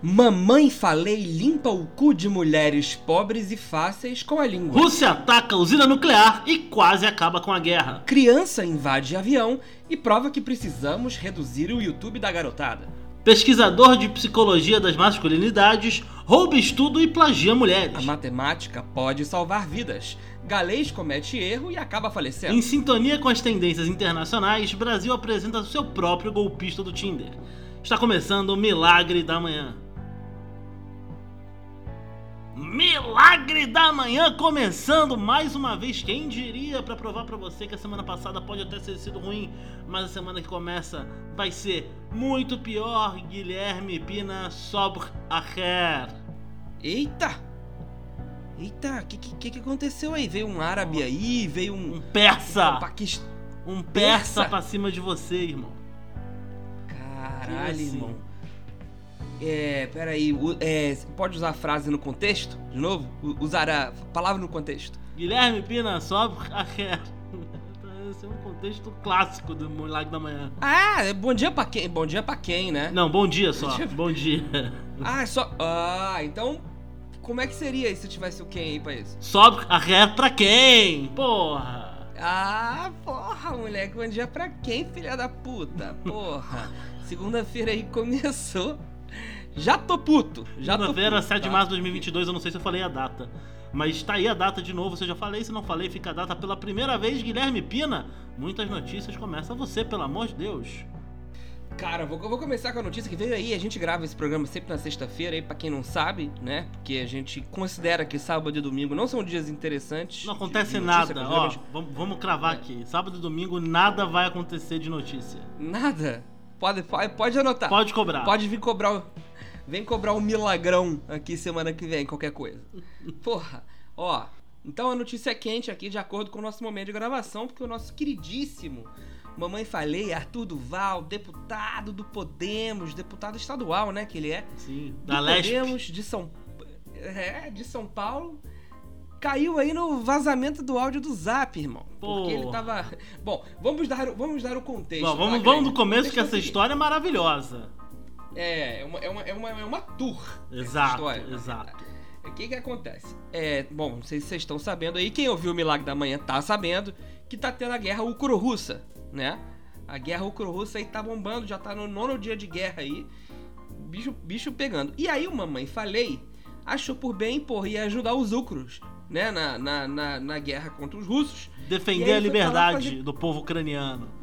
Mamãe falei limpa o cu de mulheres pobres e fáceis com a língua. Rússia ataca a usina nuclear e quase acaba com a guerra. Criança invade avião e prova que precisamos reduzir o YouTube da garotada. Pesquisador de psicologia das masculinidades rouba estudo e plagia mulheres. A matemática pode salvar vidas. Galês comete erro e acaba falecendo. Em sintonia com as tendências internacionais, Brasil apresenta seu próprio golpista do Tinder. Está começando o Milagre da Manhã. Milagre da Manhã começando mais uma vez. Quem diria para provar para você que a semana passada pode até ter sido ruim, mas a semana que começa vai ser muito pior. Guilherme Pina sobre a hair. Eita! Eita, o que, que, que aconteceu aí? Veio um árabe aí, veio um. Um persa! Um, paquist... um persa, persa pra cima de você, irmão. Caralho, irmão. É, peraí, é, pode usar a frase no contexto? De novo? Usar a palavra no contexto. Guilherme Pina sobre a. Esse é um contexto clássico do Milagre da Manhã. Ah, é bom dia pra quem? Bom dia pra quem, né? Não, bom dia só. bom dia. Ah, só. Ah, então. Como é que seria se tivesse o quem aí pra isso? Sobe a ré pra quem? Porra! Ah, porra, moleque. Bom dia pra quem, filha da puta? Porra. Segunda-feira aí começou. Já tô puto. Já tô Segunda-feira, 7 de tá? março de 2022, eu não sei se eu falei a data. Mas tá aí a data de novo, se eu já falei, se não falei, fica a data pela primeira vez, Guilherme Pina. Muitas notícias, começa você, pelo amor de Deus. Cara, vou, vou começar com a notícia que veio aí. A gente grava esse programa sempre na sexta-feira, aí, pra quem não sabe, né? Porque a gente considera que sábado e domingo não são dias interessantes. Não acontece de, de nada, ó. Vamos, vamos cravar é. aqui. Sábado e domingo nada vai acontecer de notícia. Nada? Pode, pode, pode anotar. Pode cobrar. Pode vir cobrar. Vem cobrar um milagrão aqui semana que vem, qualquer coisa. Porra, ó. Então a notícia é quente aqui, de acordo com o nosso momento de gravação, porque o nosso queridíssimo Mamãe Falei, Arthur Duval, deputado do Podemos, deputado estadual, né, que ele é. Sim, da Podemos de São é, de São Paulo. Caiu aí no vazamento do áudio do Zap, irmão. Porque ele tava. Bom, vamos dar, vamos dar o contexto. Bom, vamos, vamos do começo, que essa história é maravilhosa. É, é uma, é uma, é uma, é uma tour. Exato, história, exato. O que que acontece? É, bom, não sei se vocês estão sabendo aí, quem ouviu o Milagre da Manhã tá sabendo que tá tendo a guerra ucro-russa, né? A guerra ucro-russa aí tá bombando, já tá no nono dia de guerra aí, bicho, bicho pegando. E aí o Mamãe Falei achou por bem, porra, ia ajudar os ucros, né? Na, na, na, na guerra contra os russos. Defender a liberdade fazer... do povo ucraniano.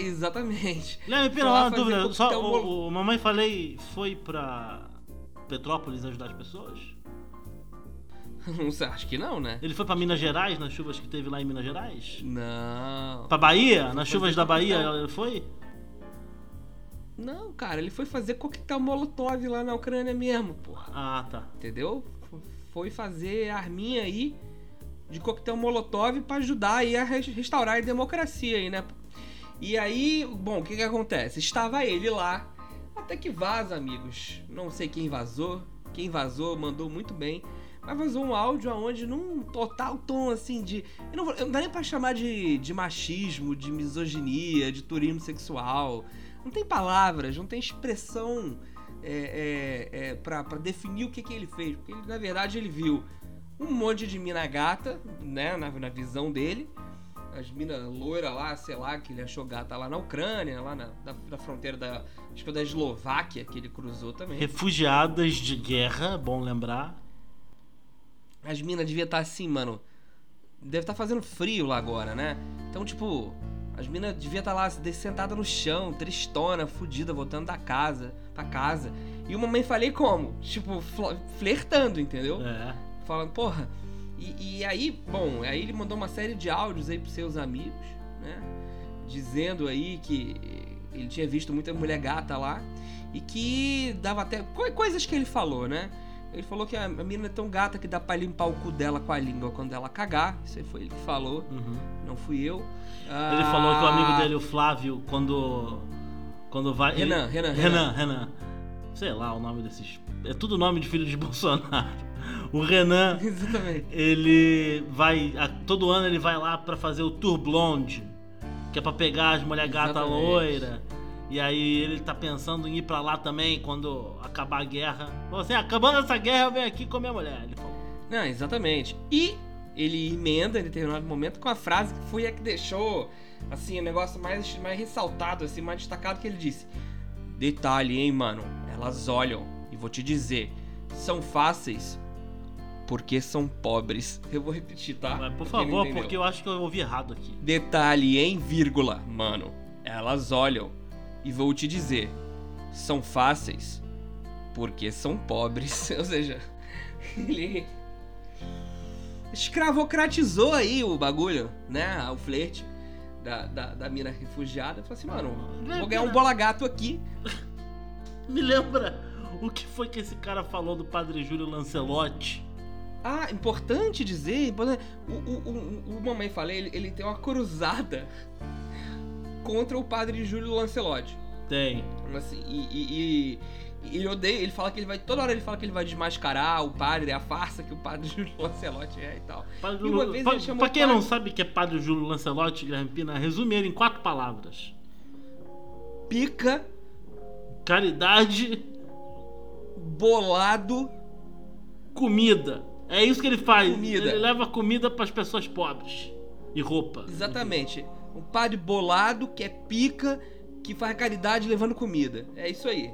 Exatamente. Guilherme Pina, uma dúvida. Só, o, o, Mamãe Falei foi pra Petrópolis ajudar as pessoas? Não acho que não, né? Ele foi pra Minas Gerais, nas chuvas que teve lá em Minas Gerais? Não. Pra Bahia? Nas chuvas da Bahia ele foi? Não, cara, ele foi fazer coquetel molotov lá na Ucrânia mesmo, porra. Ah, tá. Entendeu? Foi fazer arminha aí de coquetel molotov para ajudar aí a restaurar a democracia aí, né? E aí, bom, o que que acontece? Estava ele lá, até que vaza, amigos. Não sei quem vazou, quem vazou mandou muito bem. Mas vazou um áudio aonde num total tom assim de. Eu não, vou, não dá nem pra chamar de, de machismo, de misoginia, de turismo sexual. Não tem palavras, não tem expressão é, é, é, pra definir o que, que ele fez. Porque ele, na verdade ele viu um monte de mina gata, né, na, na visão dele as minas loiras lá, sei lá, que ele achou gata lá na Ucrânia, lá na, na, na fronteira da. Acho que da Eslováquia que ele cruzou também. Refugiadas de guerra, bom lembrar. As minas deviam estar tá assim, mano. Deve estar tá fazendo frio lá agora, né? Então, tipo, as minas deviam estar tá lá sentada no chão, tristona, fudida, voltando da casa, pra casa. E uma mãe falei como? Tipo, flertando, entendeu? É. Falando, porra, e, e, aí, bom, aí ele mandou uma série de áudios aí pros seus amigos, né? Dizendo aí que ele tinha visto muita mulher gata lá e que dava até. coisas que ele falou, né? Ele falou que a menina é tão gata que dá pra limpar o cu dela com a língua quando ela cagar. Isso aí foi ele que falou, uhum. não fui eu. Ele ah... falou que o amigo dele, o Flávio, quando. Quando vai. Renan, ele... Renan, Renan, Renan. Renan. Sei lá o nome desses. É tudo nome de filho de Bolsonaro. O Renan, Exatamente. ele vai. A, todo ano ele vai lá para fazer o Tour Blonde, que é pra pegar as mulher gata loira. E aí ele tá pensando em ir pra lá também quando acabar a guerra. Você, acabando essa guerra, eu venho aqui com a minha mulher. Ele falou. Não, exatamente. E ele emenda em determinado momento com a frase que foi a que deixou, assim, o negócio mais, mais ressaltado, assim, mais destacado, que ele disse. Detalhe, hein, mano? Elas olham, e vou te dizer, são fáceis porque são pobres. Eu vou repetir, tá? Mas, por favor, porque eu acho que eu ouvi errado aqui. Detalhe em vírgula, mano. Elas olham e vou te dizer, são fáceis porque são pobres. Ou seja, ele escravocratizou aí o bagulho, né? O flerte da, da, da mina refugiada. Falou assim, mano, vou ganhar um bola gato aqui. Me lembra o que foi que esse cara falou do padre Júlio Lancelotti? Ah, importante dizer, importante- o, o, o, o Mamãe Falei, ele, ele tem uma cruzada contra o padre Júlio Lancelotti. Tem. Assim, e, e- e ele odeia, ele fala que ele vai. Toda hora ele fala que ele vai desmascarar o padre, a farsa que o padre Júlio Lancelotti é e tal. Padre E uma vez pra, ele chamou pra quem o não padre- sabe que é padre Júlio Lancelotti, Guilherme Pina, resume ele em quatro palavras: Pica, caridade, bolado, comida. É isso que ele faz. Comida. Ele leva comida pras pessoas pobres. E roupa. exatamente. Um padre bolado que é pica, que faz caridade levando comida. É isso aí.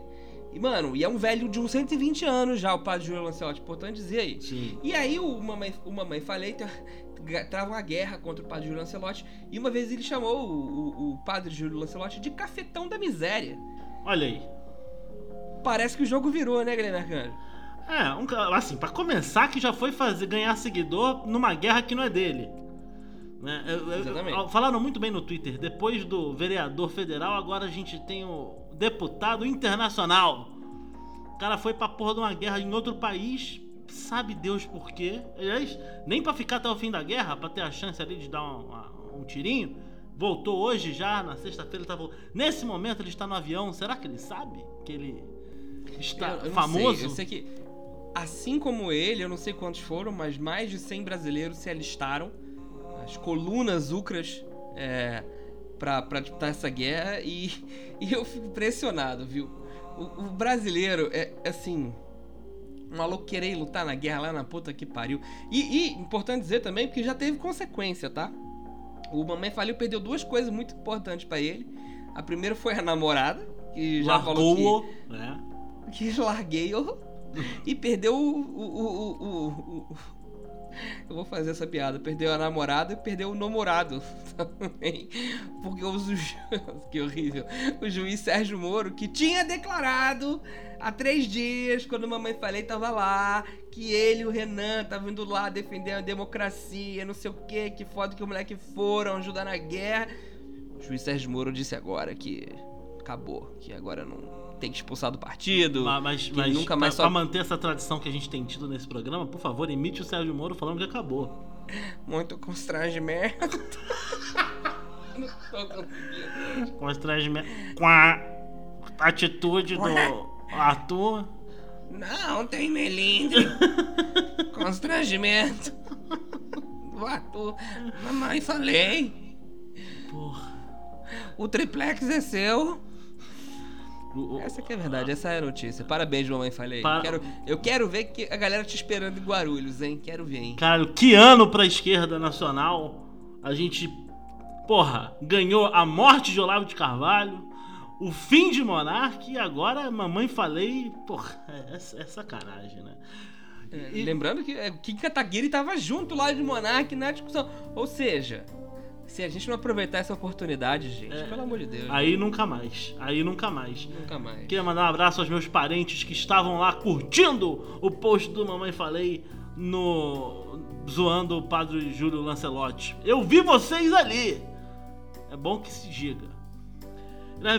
E, mano, e é um velho de uns 120 anos já, o padre Júlio Lancelotti, importante dizer aí. Sim. E aí o Mamãe, o Mamãe Falei tra- trava uma guerra contra o padre Júlio Lancelotti. E uma vez ele chamou o, o- o padre Júlio Lancelotti de cafetão da miséria. Olha aí. Parece que o jogo virou, né, Guilherme Arcanjo? É, um, assim, pra começar que já foi fazer, ganhar seguidor numa guerra que não é dele. Né? Exatamente. falaram muito bem no Twitter. Depois do vereador federal, agora a gente tem o deputado internacional. O cara foi pra porra de uma guerra em outro país, sabe Deus por quê. Aliás, nem pra ficar até o fim da guerra, pra ter a chance ali de dar um, uma- um tirinho. Voltou hoje já, na sexta-feira ele tava. Nesse momento ele está no avião. Será que ele sabe que ele está Eu- eu famoso? sei, Eu sei que, assim como ele, eu não sei quantos foram, mas mais de 100 brasileiros se alistaram. As colunas ucras é, pra, pra disputar essa guerra. E, e eu fico impressionado, viu? O, o brasileiro é assim. Um maluco querer lutar na guerra lá na puta que pariu. E, e importante dizer também, porque já teve consequência, tá? O Mamãe Faliu perdeu duas coisas muito importantes pra ele. A primeira foi a namorada, que já falou que né? que larguei-o e perdeu o, o, o, Eu vou fazer essa piada. Perdeu a namorada e perdeu o namorado também. Porque o ju... Que horrível. O juiz Sérgio Moro, que tinha declarado há três dias, quando mamãe falei, tava lá, que ele e o Renan estavam indo lá defender a democracia, não sei o que, que foda que o moleque foram ajudar na guerra. O juiz Sérgio Moro disse agora que acabou, que agora não tem que expulsar do partido. Ma- Mas, mas nunca mais pra, só pra manter essa tradição que a gente tem tido nesse programa, por favor, imite o Sérgio Moro falando que acabou. muito constrangimento. não tô conseguindo. Trans- com a atitude do Arthur. Não tem melindre. Constrangimento. Do ator. Mamãe, falei. Porra. O triplex é seu. Essa que é a verdade, essa é a notícia. Parabéns, mamãe, falei. Para- Quero, eu quero ver que a galera te esperando em Guarulhos, hein? Quero ver, hein? Caralho, que ano pra esquerda nacional. A gente, porra, ganhou a morte de Olavo de Carvalho, o fim de Monarque e agora mamãe falei. Porra, é, é- sacanagem, né? É, E- Lembrando que é, Kim Kataguiri tava junto lá de Monark na discussão. Ou seja, se a gente não aproveitar essa oportunidade, gente, É. pelo amor de Deus. Aí nunca mais. Aí nunca mais. Nunca mais. Queria mandar um abraço aos meus parentes que estavam lá curtindo o post do Mamãe Falei no. zoando o padre Júlio Lancelotti. Eu vi vocês ali! É bom que se diga.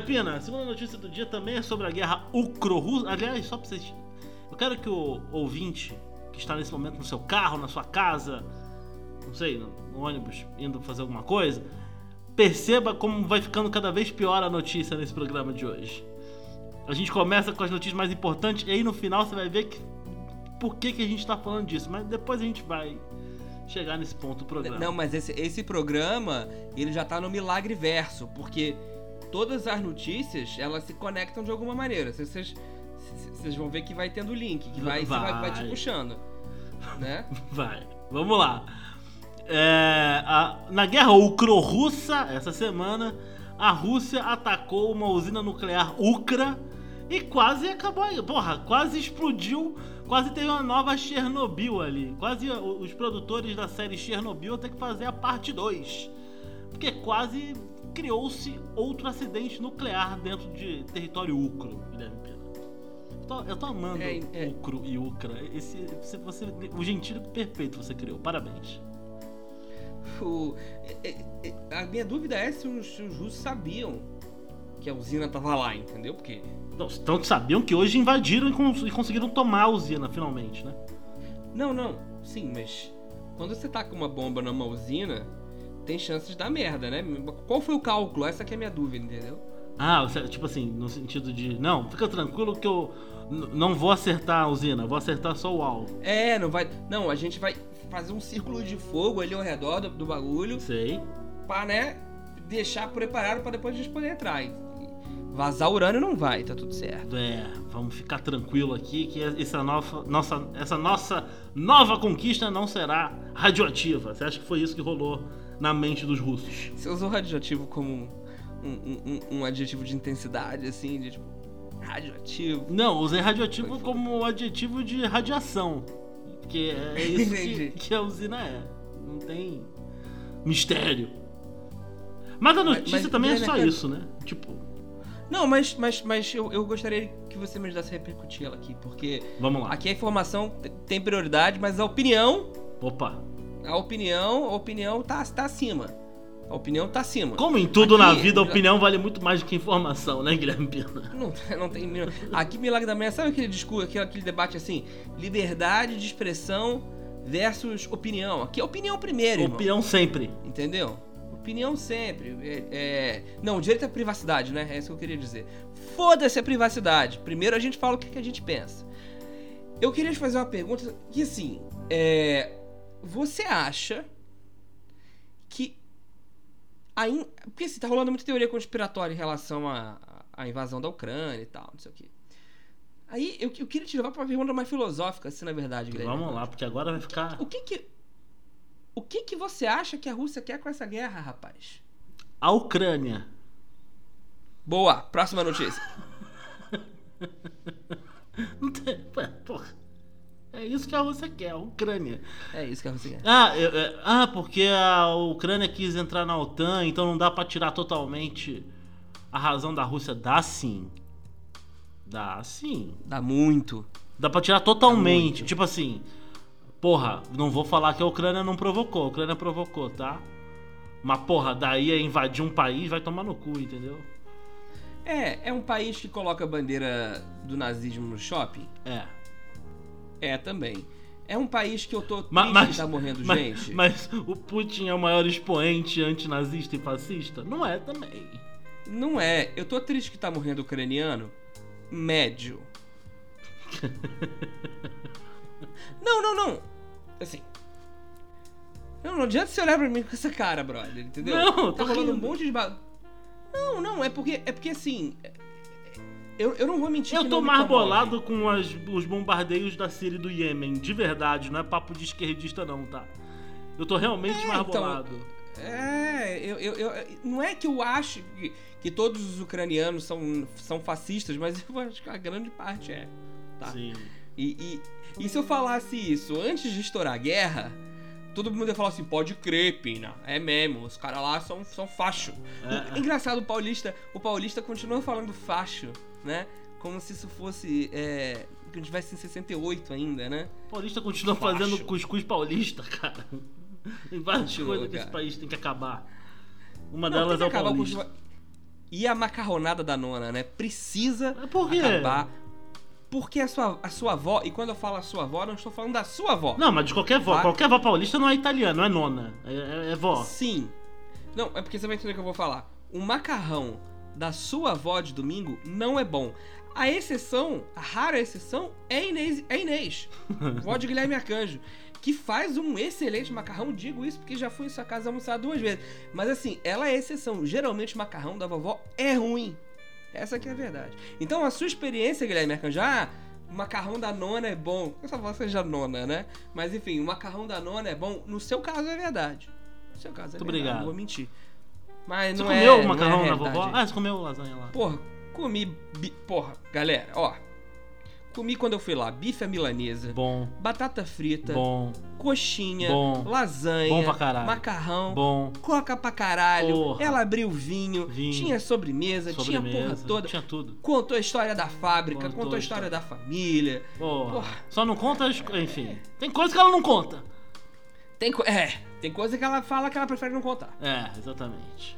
Pina, a segunda notícia do dia também é sobre a guerra ucro-russa. Aliás, só pra vocês. Eu quero que o ouvinte que está nesse momento no seu carro, na sua casa, não sei, no, ônibus, indo fazer alguma coisa, perceba como vai ficando cada vez pior a notícia nesse programa de hoje. A gente começa com as notícias mais importantes e aí no final você vai ver que, por que, que a gente tá falando disso. Mas depois a gente vai chegar nesse ponto do programa. Não, mas esse, esse programa, ele já tá no milagre verso, porque todas as notícias, elas se conectam de alguma maneira. Vocês, vocês- vocês vão ver que vai tendo link, que vai, Vai. vai. vai te puxando. Né? Vai, vamos lá. É, a- na guerra ucro-russa, essa semana, a Rússia atacou uma usina nuclear Ucra e quase acabou. Porra, quase explodiu, quase teve uma nova Chernobyl ali. Quase os produtores da série Chernobyl vão ter que fazer a parte 2. Porque quase criou-se outro acidente nuclear dentro de território ucro, Guilherme. Eu tô, eu tô amando É, é. Ucro e Ucra. Esse, você, você, o gentílico perfeito você criou. Parabéns. O- é- é- é- a minha dúvida é se os, se os russos sabiam que a usina tava lá, entendeu? Porque. Não, Tanto sabiam que hoje invadiram e, cons- e conseguiram tomar a usina, finalmente, né? Não, não, sim, mas quando você tá com uma bomba numa usina, tem chances de dar merda, né? Qual foi o cálculo? Essa que é a minha dúvida, entendeu? Ah, tipo assim, no sentido de. Não, fica tranquilo que eu não vou acertar a usina, vou acertar só o alvo. É, não vai. Não, a gente vai fazer um círculo de fogo ali ao redor do, do bagulho Sei. pra, né, deixar preparado pra depois a gente poder entrar. Vazar urânio não vai, tá tudo certo. É, vamos ficar tranquilo aqui que essa nossa, nossa, essa nossa nova conquista não será radioativa. Você acha que foi isso que rolou na mente dos russos? Você usou radioativo como um, um- um- um adjetivo de intensidade, assim, de tipo. Radioativo. Não, usei radioativo como adjetivo de radiação. Porque é isso que, que a usina é. Não tem mistério. Mas a Mas- notícia mas, também é só isso, né? Tipo, Não, mas, mas, mas eu, eu gostaria que você me ajudasse a repercutir ela aqui, porque vamos lá. aqui a informação te- tem prioridade, mas a opinião, Opa. a opinião, a opinião tá, tá acima. A opinião tá acima. Como em tudo na Aqui- vida, a opinião vale muito mais do que informação, né, Guilherme Pena? Não, não tem. Aqui, Milagre da Manhã, sabe aquele discurso, aquele, aquele debate assim? Liberdade de expressão versus opinião. Aqui é opinião primeiro, irmão. Opinião sempre. Entendeu? Opinião sempre. É, é- Não, direito à privacidade, né? É isso que eu queria dizer. Foda-se a privacidade. Primeiro a gente fala o que, que a gente pensa. Eu queria te fazer uma pergunta que assim. É... Você acha que. Ain... Porque assim, tá rolando muita teoria conspiratória em relação à, à invasão da Ucrânia e tal, não sei o quê. Aí eu, eu queria te levar pra uma pergunta mais filosófica, assim, na verdade, Guilherme. Vamos lá, porque agora vai ficar O que que. O que que você acha que a Rússia quer com essa guerra, rapaz? a Ucrânia. Boa, próxima notícia. Não tem- porra. É isso que a Rússia quer, a Ucrânia. É isso que a Rússia quer. Ah, eu- é- ah, porque a Ucrânia quis entrar na OTAN, então não dá pra tirar totalmente a razão da Rússia. Dá sim. Dá sim. Dá muito. Dá pra tirar totalmente. Tipo assim, porra, não vou falar que a Ucrânia não provocou. A Ucrânia provocou, tá? Mas, porra, daí a invadir um país vai tomar no cu, entendeu? É, é um país que coloca a bandeira do nazismo no shopping? É. É também. É um país que eu tô triste Ma- Mas, que tá morrendo mas, gente? mas o Putin é o maior expoente antinazista e fascista? Não é também. Não é. Eu tô triste que tá morrendo ucraniano? Médio. não, não, não. Assim. Não, não adianta você olhar pra mim com essa cara, brother, entendeu? Não, tá rolando um monte de ba... Não, não, é porque é porque assim, eu, eu não vou mentir Eu tô não me mais comove. bolado com as- os bombardeios da Síria e do Iêmen, de verdade, não é papo de esquerdista não, tá? Eu tô realmente É, mais então. É, eu, eu, eu- não é que eu acho que, que todos os ucranianos são, são fascistas, mas eu acho que a grande parte é. Tá? Sim. E, e, e se eu falasse isso antes de estourar a guerra, todo mundo ia falar assim: pode crer, Pina, é mesmo, os caras lá são, são facho. É. Engraçado, o paulista, o paulista continua falando facho, né? Como se isso fosse. É, que a gente tivesse em 68 ainda, né? Paulista continua Facho. fazendo cuscuz paulista, cara. Tem várias Continua, coisas que esse país tem que acabar. Uma Não, delas é o acabar paulista. E a macarronada da nona, né? Precisa por quê? acabar. Porque a sua, a sua avó, e quando eu falo a sua avó, não estou falando da sua avó. Não, mas de qualquer vó. Vai. Qualquer vó paulista não é italiana, não é nona. É, é- é vó. Sim. Não, é porque você vai entender o que eu vou falar. O macarrão da sua avó de domingo não é bom. A exceção, a rara exceção, é Inês. É Inês. vó de Guilherme Arcanjo. que faz um excelente macarrão. Digo isso porque já fui em sua casa almoçar duas vezes. Mas assim, ela é exceção. Geralmente o macarrão da vovó é ruim. Essa que é a verdade. Então a sua experiência, Guilherme Arcanjo, ah, o macarrão da nona é bom. Eu só seja nona, né? Mas enfim, o macarrão da nona é bom. No seu caso é verdade. No seu caso é Muito verdade. obrigado. Não vou mentir. Mas Você não comeu é, o não macarrão é da vovó? Ah, você comeu lasanha lá. Porra, comi. bi- Porra, galera, ó. Comi quando eu fui lá bife à milanesa, Bom, batata frita, bom, coxinha, Bom. lasanha, Bom pra caralho. macarrão, bom. coca pra caralho. Porra. Ela abriu vinho, Vinho. tinha sobremesa, tinha a porra Sobremesa, toda. Tinha tudo. Contou a história da fábrica, Contou contou, a a história da família. Porra. Porra. Só não conta as... Enfim. Tem coisa que ela não conta. Tem, co- é, tem coisa que ela fala que ela prefere não contar. É, exatamente.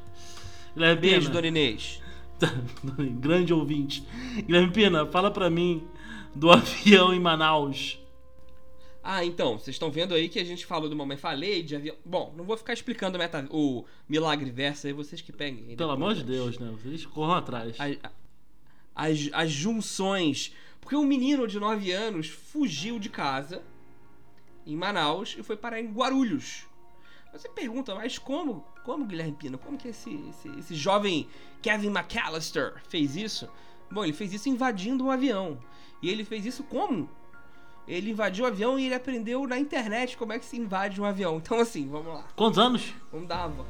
Guilherme Beijo, Pina. dona Inês. Grande ouvinte. Guilherme Pina, fala pra mim do avião em Manaus. Ah, então, vocês estão vendo aí que a gente falou do Mamãe Falei, de avião. Bom, não vou ficar explicando o, meta... o Milagre Verso aí, vocês que peguem. Pelo depois. amor de Deus, né? Vocês corram atrás. A- As, as junções. Porque um menino de 9 anos fugiu de casa em Manaus e foi parar em Guarulhos. Você pergunta, mas como? Como, Guilherme Pina? Como que esse, esse, esse jovem Kevin McAllister fez isso? Bom, ele fez isso invadindo um avião. E ele fez isso como? Ele invadiu o avião e ele aprendeu na internet como é que se invade um avião. Então, assim, vamos lá. Quantos anos? Vamos dar uma...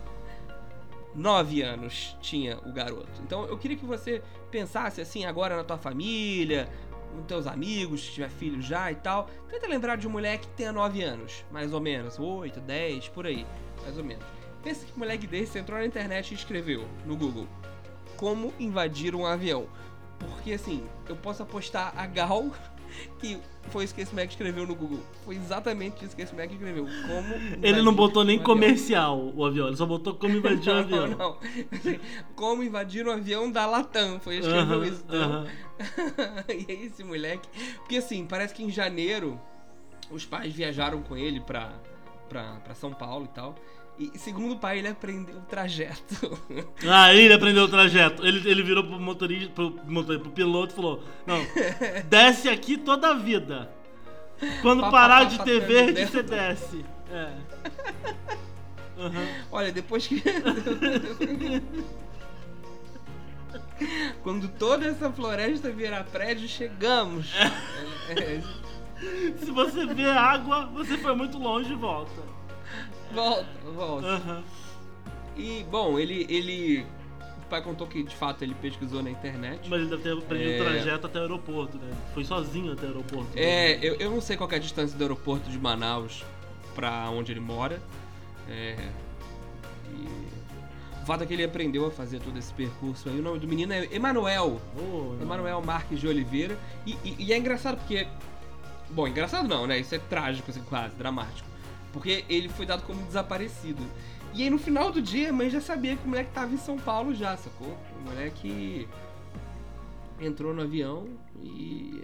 Nove anos tinha o garoto. Então eu queria que você pensasse assim agora na tua família, nos teus amigos, se tiver filho já e tal. Tenta lembrar de um moleque que tenha nove anos, mais ou menos. Oito, dez, por aí, mais ou menos. Pensa que um moleque desse entrou na internet e escreveu no Google como invadir um avião. Porque assim, eu posso apostar a Gal que foi isso que esse moleque escreveu no Google. Foi exatamente isso que esse moleque escreveu. Como Ele não botou nem um avião. comercial o avião, ele só botou como invadir o Não, avião. não. Como invadir um avião da Latam. Foi ele que escreveu Aham, isso. então. aham. e aí esse moleque. Porque assim, parece que em janeiro os pais viajaram com ele pra, pra, pra São Paulo e tal. E segundo o pai, ele aprendeu o trajeto. Ah, ele aprendeu o trajeto. Ele, ele virou pro motorista, pro, motorista, pro piloto e falou: Não, desce aqui toda a vida. Quando Pá, parar pá, de pá, ter verde, dentro. você desce. É. Aham. Olha, depois que. Quando toda essa floresta virar prédio, chegamos. É, Se você vê água, você foi muito longe e volta. Volta, volta. Aham. E, bom, ele, ele. O pai contou que de fato ele pesquisou na internet. Mas ele deve ter aprendido É. o trajeto até o aeroporto, né? Foi sozinho até o aeroporto. É, eu, eu não sei qual é a distância do aeroporto de Manaus pra onde ele mora. É. E. O fato é que ele aprendeu a fazer todo esse percurso aí. O nome do menino é Emanuel. Oh, Emanuel Marques de Oliveira. E, e- e é engraçado porque. Bom, engraçado não, né? Isso é trágico, assim, quase, dramático. Porque ele foi dado como desaparecido. E aí no final do dia a mãe já sabia que o moleque tava em São Paulo já, sacou? O moleque entrou no avião e.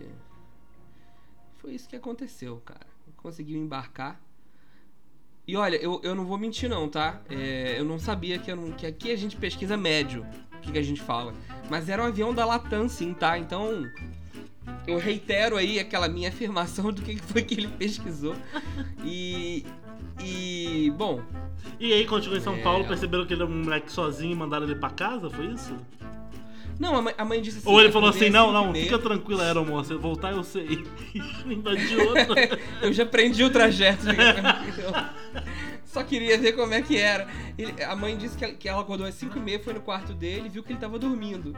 Foi isso que aconteceu, cara. Conseguiu embarcar. E olha, eu, eu não vou mentir não, tá? É, eu não sabia que, eu não- que aqui a gente pesquisa médio. O que, que a gente fala. Mas era um avião da Latam, sim, tá? Então. Eu reitero aí aquela minha afirmação do que foi que ele pesquisou. E. E. Bom, E aí, quando chegou em São É. Paulo, perceberam que ele era um moleque sozinho e mandaram ele pra casa? Foi isso? não, a mãe, a mãe disse assim. Ou ele falou assim: Não, às não, meia. fica tranquila, aeromoça. Eu voltar eu sei. Invadiu outra. Eu já aprendi o trajeto. eu Só queria ver como é que era. Ele- a mãe disse que ela, que ela acordou às 5 e meia, foi no quarto dele e viu que ele tava dormindo.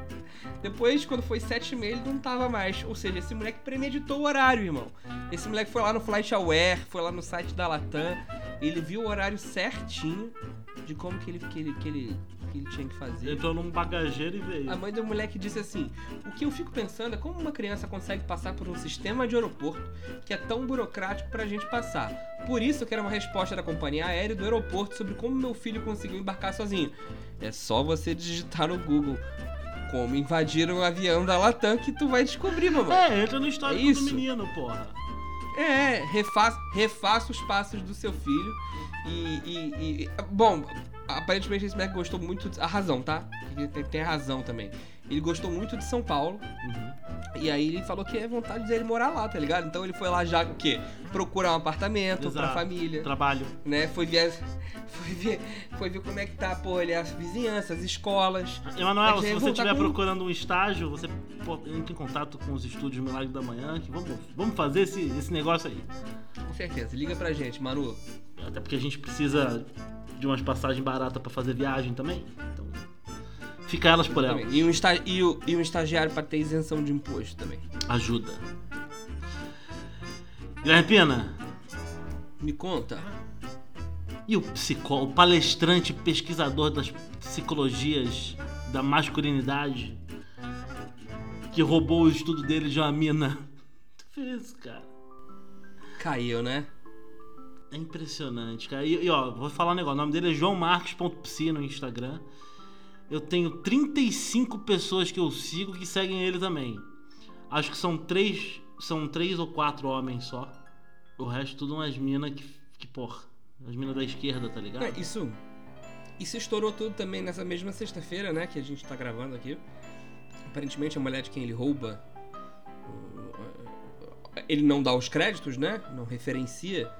Depois, quando foi 7 e meia, ele não tava mais. Ou seja, esse moleque premeditou o horário, irmão. Esse moleque foi lá no Flight Aware, foi lá no site da Latam. Ele viu o horário certinho de como que ele, que ele, que ele, que ele tinha que fazer. Entrou num bagageiro e veio. A mãe do moleque disse assim: O que eu fico pensando é como uma criança consegue passar por um sistema de aeroporto que é tão burocrático pra gente passar. Por isso eu quero uma resposta da companhia aérea e do aeroporto sobre como meu filho conseguiu embarcar sozinho. É só você digitar no Google como invadir um avião da Latam que tu vai descobrir, mamãe. É, entra no histórico É do menino, porra. É, refaça, refaça os passos do seu filho. E, e- e- Bom, aparentemente esse moleque gostou muito. A razão, tá? Ele Tem, tem razão também. ele gostou muito de São Paulo. Uhum. E aí ele falou que é vontade dele morar lá, tá ligado? Então ele foi lá já o quê? Procurar um apartamento pra Exato. família, Trabalho. né? Foi ver, foi ver, foi ver como é que tá, pô, ali as vizinhanças, as escolas. Emanuel, se você estiver com- procurando um estágio, você entra em contato com os estúdios Milagre da Manhã, que vamos, vamos fazer esse, esse negócio aí. Com certeza. Liga pra gente, Manu. Até porque a gente precisa de umas passagens baratas pra fazer viagem também. Então, fica elas por elas. E um, esta, e, o- e um estagiário pra ter isenção de imposto também. Ajuda. Guilherme Pina, Me conta. e o psicólogo, palestrante pesquisador das psicologias da masculinidade que roubou o estudo dele de uma mina? Tu fez isso, cara. Caiu, né? É impressionante, cara. E, e, ó, vou falar um negócio. O nome dele é joãomarques.psi no Instagram. Eu tenho 35 pessoas que eu sigo que seguem ele também. Acho que são três, são três ou quatro homens só. O resto tudo umas minas que, que, porra, as minas da esquerda, tá ligado? É, isso. Isso estourou tudo também nessa mesma sexta-feira, né? Que a gente tá gravando aqui. Aparentemente a mulher de quem ele rouba. Ele não dá os créditos, né? Não referencia.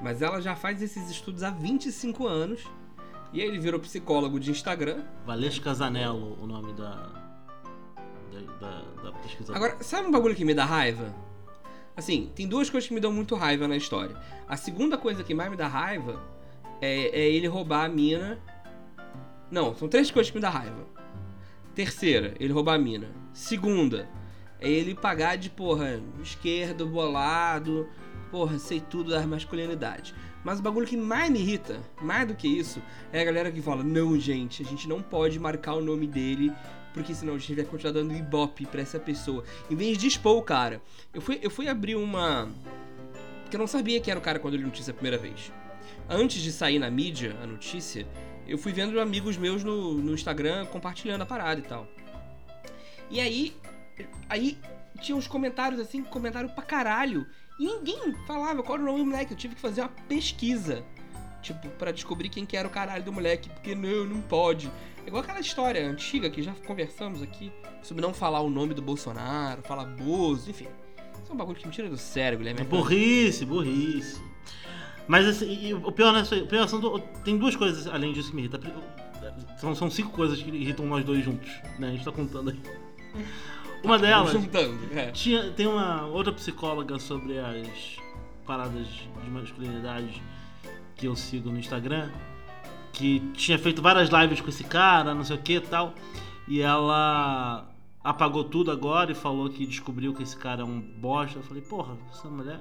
Mas ela já faz esses estudos há 25 anos. E aí ele virou psicólogo de Instagram. Valesca Zanello, o nome da. da, da, pesquisadora. Agora, sabe um bagulho que me dá raiva? Assim, tem duas coisas que me dão muito raiva na história. A segunda coisa que mais me dá raiva é, é ele roubar a mina. Não, são três coisas que me dá raiva. Terceira, ele roubar a mina. Segunda, é ele pagar de, porra, esquerdo, bolado, porra, sei tudo da masculinidade. Mas o bagulho que mais me irrita, mais do que isso, é a galera que fala: não, gente, a gente não pode marcar o nome dele, porque senão a gente vai continuar dando ibope pra essa pessoa. Em vez de expor o cara. Eu fui, eu fui abrir uma. Que eu não sabia quem era o cara quando eu li a notícia a primeira vez. Antes de sair na mídia a notícia, eu fui vendo amigos meus no, no Instagram compartilhando a parada e tal. E aí, aí tinha uns comentários assim, comentário pra caralho. E ninguém falava qual era o nome do moleque. Eu tive que fazer uma pesquisa. Tipo, pra descobrir quem que era o caralho do moleque. Porque não, não pode. É igual aquela história antiga que já conversamos aqui. Sobre não falar o nome do Bolsonaro, falar Bozo, enfim. Isso é um bagulho que me tira do sério, Guilherme. É burrice, burrice. Mas assim, o pior não é isso aí. O pior são do- tem duas coisas além disso que me irrita. São, são cinco coisas que irritam nós dois juntos, né? A gente tá contando aí. Uma delas. Juntando, é. Tinha, tem uma outra psicóloga sobre as paradas de masculinidade que eu sigo no Instagram que tinha feito várias lives com esse cara, não sei o que e tal. E ela apagou tudo agora e falou que descobriu que esse cara é um bosta. Eu falei, porra, essa mulher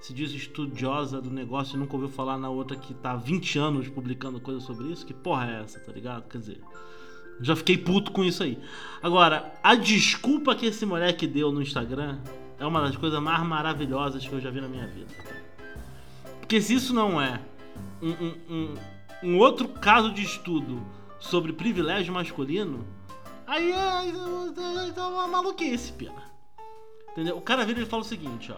se diz estudiosa do negócio e nunca ouviu falar na outra que tá há 20 anos publicando coisa sobre isso. Que porra é essa, tá ligado? Quer dizer, já fiquei puto com isso aí. Agora, a desculpa que esse moleque deu no Instagram é uma das coisas mais maravilhosas que eu já vi na minha vida. Porque se isso não é um, um- um- um outro caso de estudo sobre privilégio masculino, aí é, é- é uma maluquice, pena. Entendeu? O cara vira e fala o seguinte, ó.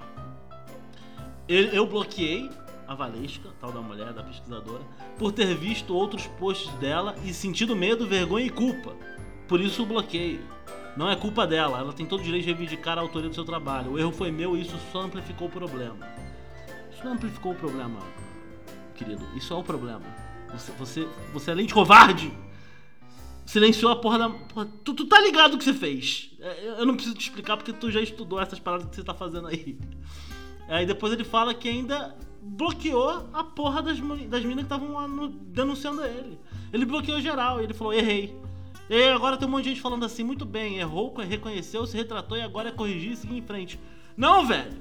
Eu, eu bloqueei a Valesca, tal da mulher, da pesquisadora, por ter visto outros posts dela e sentido medo, vergonha e culpa. Por isso o bloqueio. Não é culpa dela, ela tem todo o direito de reivindicar a autoria do seu trabalho. O erro foi meu e isso só amplificou o problema. Isso não amplificou o problema, querido. Isso é o problema. Você, você, você além de covarde, silenciou a porra da. porra, tu, tu tá ligado o que você fez. É, Eu não preciso te explicar porque tu já estudou essas paradas que você tá fazendo aí. Aí depois ele fala que ainda bloqueou a porra das, das minas que estavam lá denunciando ele. Ele bloqueou geral, ele falou, errei. E agora tem um monte de gente falando assim, muito bem, errou, reconheceu, se retratou e agora é corrigir e seguir em frente. Não, velho!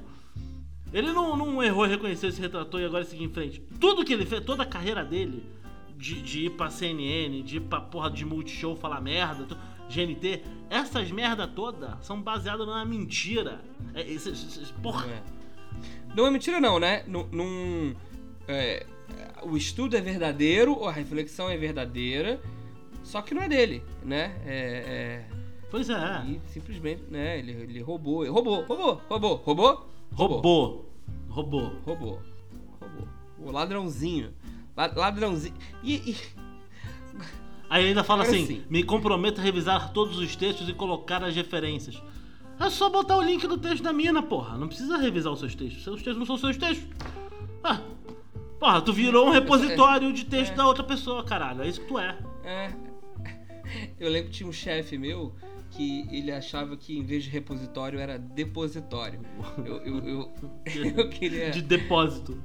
Ele não, não errou, reconheceu, se retratou e agora é seguir em frente. Tudo que ele fez, toda a carreira dele, de, de ir pra CNN, de ir pra porra de Multishow falar merda, GNT, essas merda toda são baseadas numa mentira. É, esse- esse- porra, Não é. É mentira, não, né? Num. num- é, o estudo é verdadeiro, a reflexão é verdadeira, só que não é dele, né? É. pois é. é e simplesmente, né? Ele, ele roubou. Roubou, roubou, roubou, roubou? Roubou. Roubou. Roubou. Roubou. O ladrãozinho. La- Ladrãozinho. E. e- Aí ainda fala assim, sim. me comprometo a revisar todos os textos e colocar as referências. É só botar o link do texto da mina, porra. Não precisa revisar os seus textos. Seus textos não são seus textos. Ah, porra, tu virou um repositório de texto É. da outra pessoa, caralho. É isso que tu é. É. Eu lembro que tinha um chefe meu que ele achava que em vez de repositório era depositório. Eu, eu, eu, eu queria. De depósito.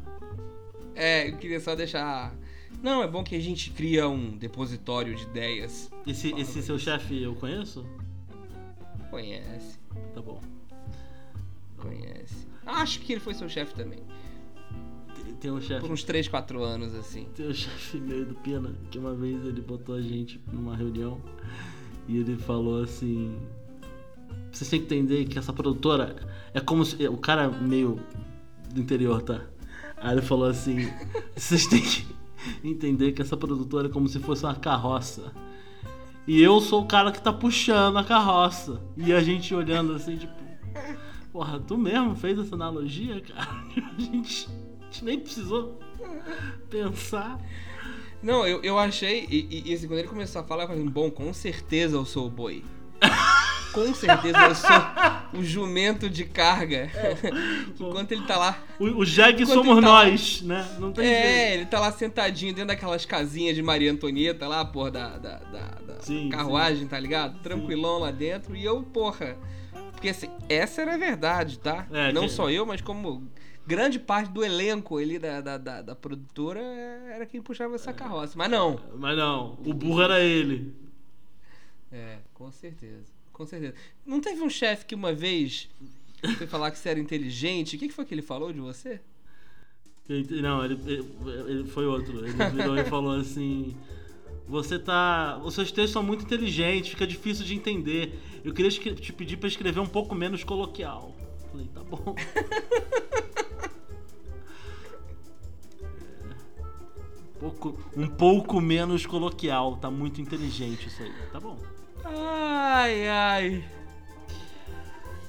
É, eu queria só deixar. Não, é bom que a gente cria um depositório de ideias. Esse, esse seu chefe eu conheço? Conhece, Tá bom. conhece. Acho que ele foi seu chefe também. Tem- Tem um chefe. Por uns 3, 4 anos, assim. Tem um chefe meu do Pena que uma vez ele botou a gente numa reunião e ele falou assim: Vocês têm que entender que essa produtora é como se. O cara meio do interior, tá? Aí ele falou assim: Vocês têm que entender que essa produtora é como se fosse uma carroça. E eu sou o cara que tá puxando a carroça. E a gente olhando assim, tipo. Porra, tu mesmo fez essa analogia, cara? A gente, a gente nem precisou pensar. Não, eu, eu achei. E, e- e, assim, quando ele começou a falar, eu falei: Bom, com certeza eu sou o boi. com certeza eu sou o jumento de carga. Enquanto ele tá lá. O, o somos tá lá- nós, né? Não tem É, jeito. ele tá lá sentadinho dentro daquelas casinhas de Maria Antonieta lá, porra, da, da, da- da Sim, carruagem, tá ligado? Tranquilão lá dentro. E eu, porra. Porque assim, essa era a verdade, tá? É, Não que- só eu, mas como grande parte do elenco ali da, da, da, da produtora era quem puxava essa carroça. Mas não. Mas não, o burro era ele. É, com certeza. Com certeza. Não teve um chefe que uma vez foi falar que você era inteligente? O que, que foi que ele falou de você? Não, ele, ele- ele foi outro. Ele virou e falou assim: Você tá. Os seus textos são muito inteligentes, fica difícil de entender. Eu queria te pedir pra escrever um pouco menos coloquial. Falei, tá bom. É, um pouco, um pouco menos coloquial, tá muito inteligente isso aí. Tá bom. Ai, ai.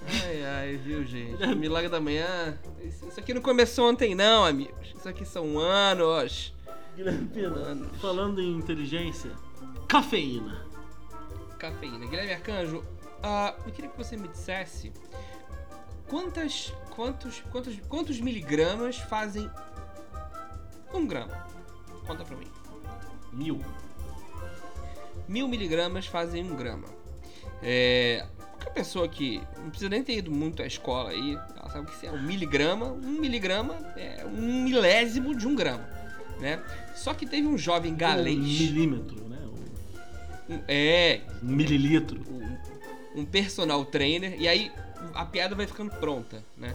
Ai, ai, viu, gente? O Milagre da Manhã. Isso aqui não começou ontem, não, amigos. Isso aqui são anos. Guilherme Mano. falando em inteligência, cafeína. Cafeína. Guilherme Arcanjo, ah, eu queria que você me dissesse quantas, quantos, quantos, quantos miligramas fazem um grama? Conta pra mim. Mil. Mil miligramas fazem um grama. É, qualquer pessoa que não precisa nem ter ido muito à escola aí, ela sabe que se é um miligrama, um miligrama é um milésimo de um grama, né? Só que teve um jovem Um galês, milímetro, né? um- é, Um mililitro. um, um personal trainer, e aí a piada vai ficando pronta, né?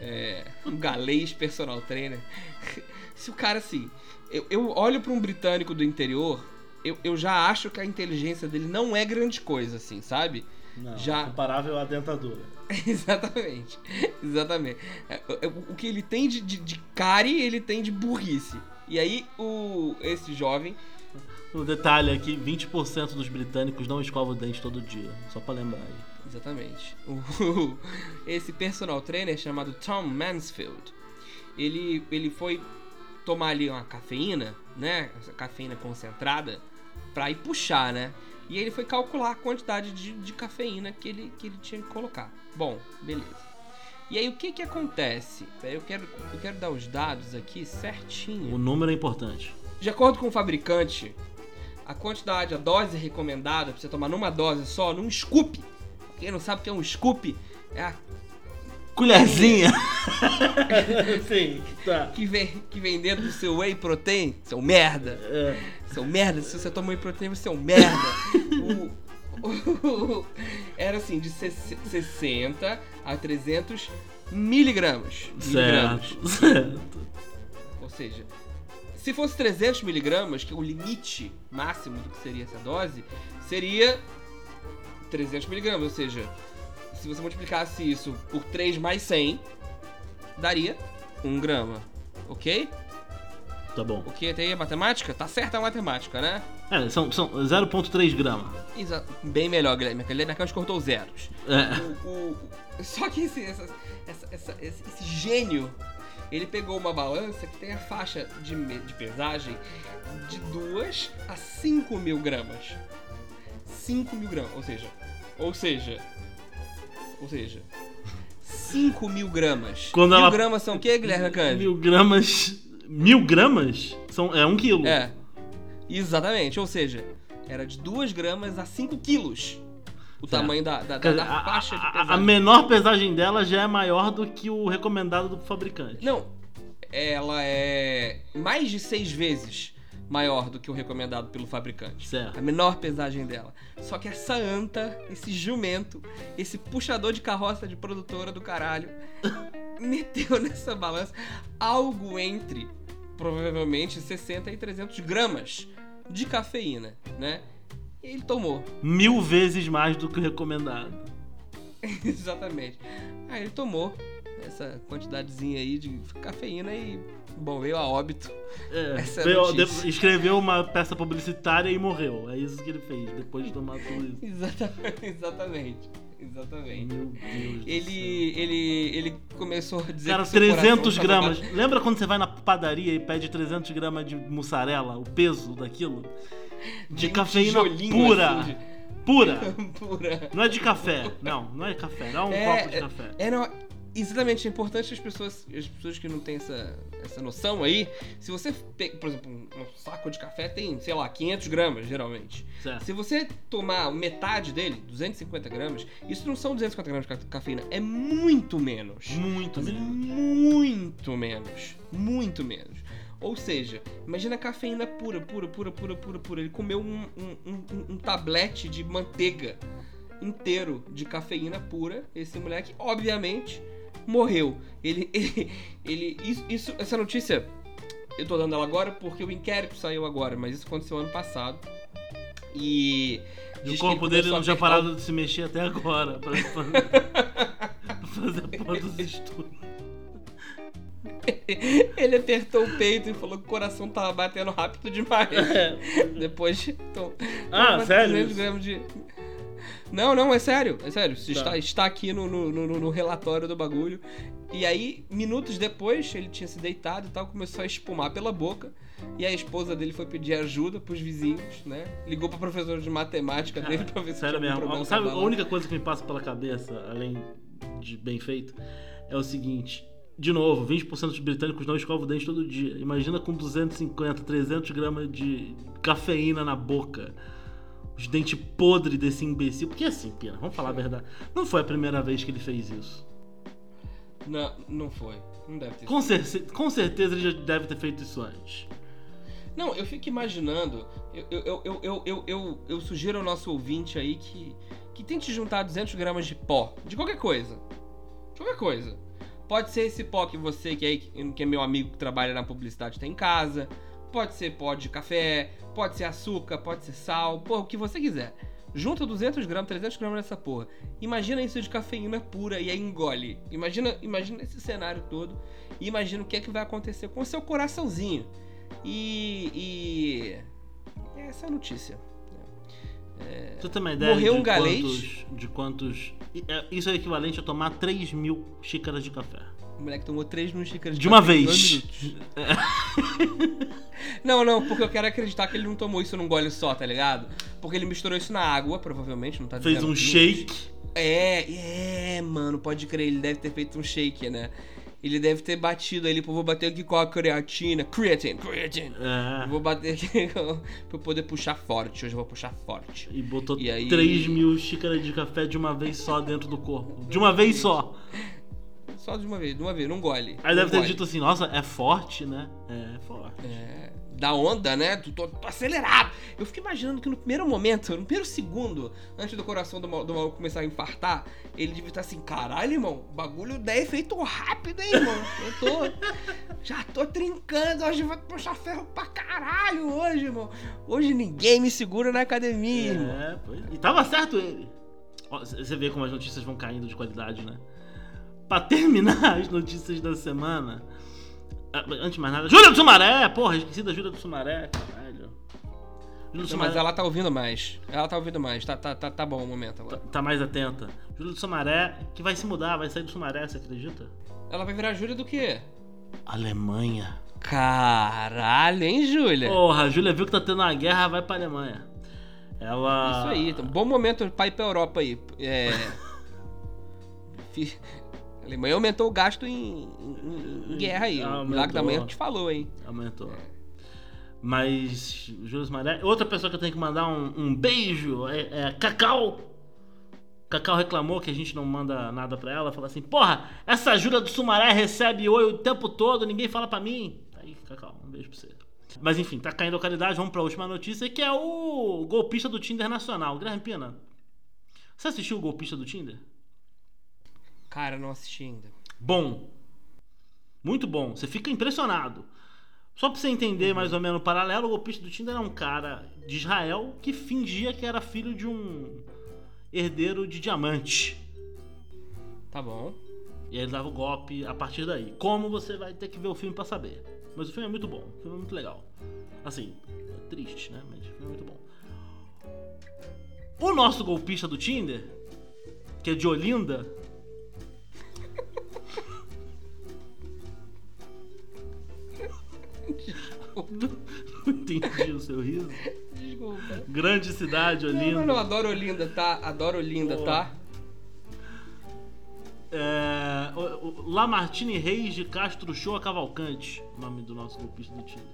É, um galês personal trainer. Se o cara assim, eu, eu olho pra um britânico do interior, eu, eu já acho que a inteligência dele não é grande coisa, assim, sabe? Não, Já- comparável à dentadura. exatamente, exatamente. É, é, o o que ele tem de, de, de cari, ele tem de burrice. E aí o esse jovem Um detalhe aqui, 20% dos britânicos não escovam o dente todo dia. Só pra lembrar aí. Exatamente. O- esse personal trainer chamado Tom Mansfield, ele, ele foi tomar ali uma cafeína, né? Essa cafeína concentrada, pra ir puxar, né? E ele foi calcular a quantidade de, de cafeína que ele, que ele tinha que colocar. Bom, beleza. E aí o que que acontece? Eu quero, eu quero dar os dados aqui certinho. O número é importante. De acordo com o fabricante, a quantidade, a dose recomendada pra você tomar numa dose só, num scoop. Quem não sabe o que é um scoop, é a Colherzinha! Sim, tá. que vem, que vem dentro do seu whey protein, seu merda. É, Seu merda, se você toma whey protein, você é um merda. O- o- era assim, de 60 a 300 miligramas. miligramas. certo, certo. Ou seja, se fosse 300 miligramas, que é o limite máximo do que seria essa dose, seria 300 miligramas. Ou seja, se você multiplicasse isso por 3 mais 100, daria 1 grama. Ok? Tá bom. Até aí a matemática? Tá certa a matemática, né? É, são, são 0,3 grama. Exa- Bem melhor, Guilherme. Guilherme Arcanjo cortou zeros. É. O- o- só que esse, essa- essa- essa- esse, esse gênio Ele pegou uma balança que tem a faixa de, de pesagem de 2 a 5 mil gramas. 5 mil gramas, ou seja, ou seja, ou seja, 5 mil gramas. Quando mil ela- gramas são o quê, Guilherme Cândido? Mil gramas. Mil gramas? São, é um quilo. É, exatamente, ou seja, era de 2 gramas a 5 quilos. O Certo. tamanho da, da, da, dizer, da faixa a, de a- a pesagem. menor pesagem dela já é maior do que o recomendado do fabricante. Não, ela é mais de seis vezes maior do que o recomendado pelo fabricante. Certo. A menor pesagem dela. Só que essa anta, esse jumento, esse puxador de carroça de produtora do caralho, meteu nessa balança algo entre provavelmente 60 e 300 gramas de cafeína, né? E ele tomou. Mil vezes mais do que o recomendado. Exatamente. Aí ele tomou essa quantidadezinha aí de cafeína e, bom, veio a óbito. É, Essa é a veio- de- escreveu uma peça publicitária e morreu. É isso que ele fez depois de tomar tudo isso. Exatamente, exatamente. Exatamente. Meu Deus do céu. Ele, ele, ele começou a dizer Cara, que seu 300 coração gramas. tava Lembra quando você vai na padaria e pede 300 gramas de mussarela? O peso daquilo? De bem cafeína pura. assim, Pura. de- pura. Não é de café. Não, não é café. Não é um É, copo de café. É, não, exatamente, é importante as pessoas, as pessoas que não têm essa, essa noção aí, se você, pe- por exemplo, um, saco de café tem, sei lá, 500 gramas, geralmente. Certo. Se você tomar metade dele, 250 gramas, isso não são 250 gramas de ca- cafeína, é muito menos. Muito mesmo. muito menos. Muito menos. Ou seja, imagina a cafeína pura, pura, pura, pura, pura, pura. Ele comeu um, um, um- um tablete de manteiga inteiro de cafeína pura. Esse moleque, obviamente, morreu. Ele. ele, ele isso, isso- essa notícia, eu tô dando ela agora porque o inquérito saiu agora, mas isso aconteceu ano passado. E. E o corpo dele não tinha o- parado de se mexer até agora. Pra fazer, a porra dos estudos. Ele apertou o peito e falou que o coração tava batendo rápido demais. Depois de. to- Ah, sério 300 isso? gramas de. Não, não, é sério, é sério. Tá. Está, está aqui no, no, no- no relatório do bagulho. E aí, minutos depois, ele tinha se deitado e tal, começou a espumar pela boca. E a esposa dele foi pedir ajuda pros vizinhos, né? Ligou pra professora de matemática dele pra ver se Sério tinha mesmo. problema Sabe, a única coisa que me passa pela cabeça, além de bem feito, é o seguinte. De novo, 20% dos britânicos não escovam o dente todo dia. Imagina com 250, 300 gramas de cafeína na boca. Os dentes podres desse imbecil. Porque assim, Pina, vamos falar a verdade. Não foi a primeira vez que ele fez isso. Não, não foi. Não deve ter Com, cer- com certeza ele já deve ter feito isso antes. Não, eu fico imaginando. Eu, eu, eu, eu, eu, sugiro ao nosso ouvinte aí que, que tente juntar 200 gramas de pó. De qualquer coisa. De qualquer coisa. Pode ser esse pó que você, que, aí, que é meu amigo que trabalha na publicidade, tem em casa. Pode ser pó de café. Pode ser açúcar. Pode ser sal. Pô, o que você quiser. Junta 200 gramas, 300 gramas dessa porra. Imagina isso de cafeína pura e aí engole. Imagina, imagina esse cenário todo. E imagina o que é que vai acontecer com o seu coraçãozinho. E. e essa é a notícia. Você tem uma ideia Morreu de, um galês? quantos, de quantos. é- Isso é equivalente a tomar 3 mil xícaras de café. O moleque tomou 3 mil xícaras de, De uma café em vez. não, não, porque eu quero acreditar que ele não tomou isso num gole só, tá ligado? Porque ele misturou isso na água, provavelmente, não tá Fez dizendo um aqui. shake. É, é, mano, pode crer, ele deve ter feito um shake, né? Ele deve ter batido ali, pô, vou bater aqui com a creatina. Creatine, creatine. É, Vou bater aqui com- pra eu poder puxar forte. Hoje eu vou puxar forte. e botou E aí- 3 mil xícaras de café de uma vez só dentro do corpo. De uma vez só. Só de uma vez, de uma vez, não gole. Aí deve ter gole. dito assim: nossa, é forte, né? É, forte. É, da onda, né? Tô, tô- tô acelerado. Eu fico imaginando que no primeiro momento, no primeiro segundo, antes do coração do, mal- do maluco começar a infartar, ele devia estar assim: caralho, irmão, o bagulho dá efeito rápido, hein, irmão? Eu tô. Já tô trincando, hoje vai puxar ferro pra caralho hoje, irmão. Hoje ninguém me segura na academia, irmão. É, pois. E tava certo ele. Você vê como as notícias vão caindo de qualidade, né? Pra terminar as notícias da semana. ah, Antes de mais nada. Júlia do Sumaré! Porra, esqueci da Júlia do Sumaré, caralho. Júlia do Sumaré mas ela tá ouvindo mais. Ela tá ouvindo mais. Tá, tá, tá, tá bom o momento tá, agora. tá mais atenta. Júlia do Sumaré, que vai se mudar, vai sair do Sumaré, você acredita? Ela vai virar Júlia do quê? Alemanha. Caralho, hein, Júlia? Porra, a Júlia viu que tá tendo uma guerra, vai pra Alemanha. Ela. Isso aí, então, bom momento pra ir pra Europa aí. É. A Alemanha aumentou o gasto em, em- em guerra aí. O Aumentou. Milagre da Manhã te falou, hein? Aumentou. Mas, Júlio Maré. Outra pessoa que eu tenho que mandar um, um beijo é, é Cacau. Cacau reclamou que a gente não manda nada pra ela. Falou assim: Porra, essa Júlia do Sumaré recebe oi o tempo todo, ninguém fala pra mim. Aí, Cacau, um beijo pra você. Mas enfim, tá caindo a qualidade. Vamos pra última notícia que é o golpista do Tinder nacional. Guilherme Pina. Você assistiu o golpista do Tinder? Cara, não assisti ainda. Bom. Muito bom. Você fica impressionado. Só pra você entender mais ou menos o paralelo, o golpista do Tinder é um cara de Israel que fingia que era filho de um herdeiro de diamante. Tá bom. E aí ele dava o golpe a partir daí. Como você vai ter que ver o filme pra saber. Mas o filme é muito bom, o filme é muito legal. Assim, é triste, né? Mas o filme é muito bom. O nosso golpista do Tinder, que é de Olinda. Não entendi o seu riso. Desculpa. Grande cidade, Olinda. não, não, adoro Olinda, tá? Adoro Olinda, Pô. tá? É, Lamartine Reis de Castro Show Cavalcante, o nome do nosso golpista do Tinder.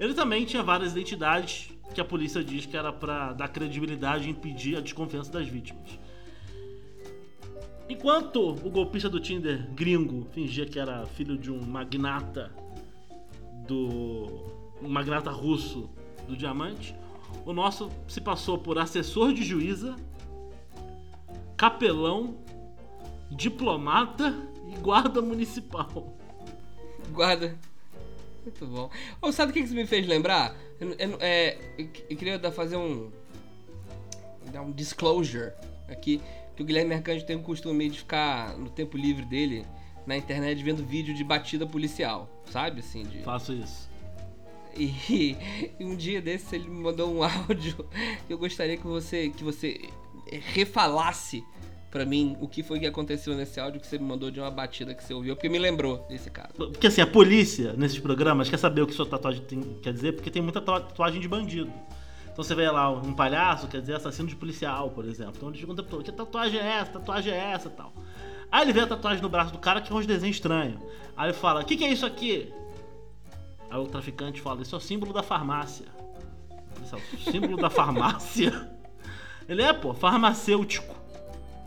Ele também tinha várias identidades que a polícia diz que era pra dar credibilidade e impedir a desconfiança das vítimas. Enquanto o golpista do Tinder gringo fingia que era filho de um magnata do magnata russo do diamante, o nosso se passou por assessor de juíza, capelão, diplomata e guarda municipal. Guarda. Muito bom. Ô, sabe o que isso me fez lembrar? Eu, eu- é, eu que- eu queria dar, fazer um. dar um disclosure aqui. Que o Guilherme Arcanjo tem o costume de ficar no tempo livre dele na internet vendo vídeo de batida policial. Sabe assim? De, Faço isso. E, e um dia desses ele me mandou um áudio que eu gostaria que você que você refalasse pra mim o que foi que aconteceu nesse áudio que você me mandou de uma batida que você ouviu, porque me lembrou desse caso. Porque assim, a polícia nesses programas quer saber o que sua tatuagem tem- quer dizer, porque tem muita tatua- tatuagem de bandido. Então você vê lá um palhaço, quer dizer assassino de policial, por exemplo. Então eles perguntam que tatuagem é essa? Tatuagem é essa tal. Aí ele vê a tatuagem no braço do cara que é uns desenhos estranhos. Aí ele fala, o que, que é isso aqui? Aí o traficante fala, isso é o símbolo da farmácia. O policial, símbolo da farmácia? Ele é, pô, farmacêutico.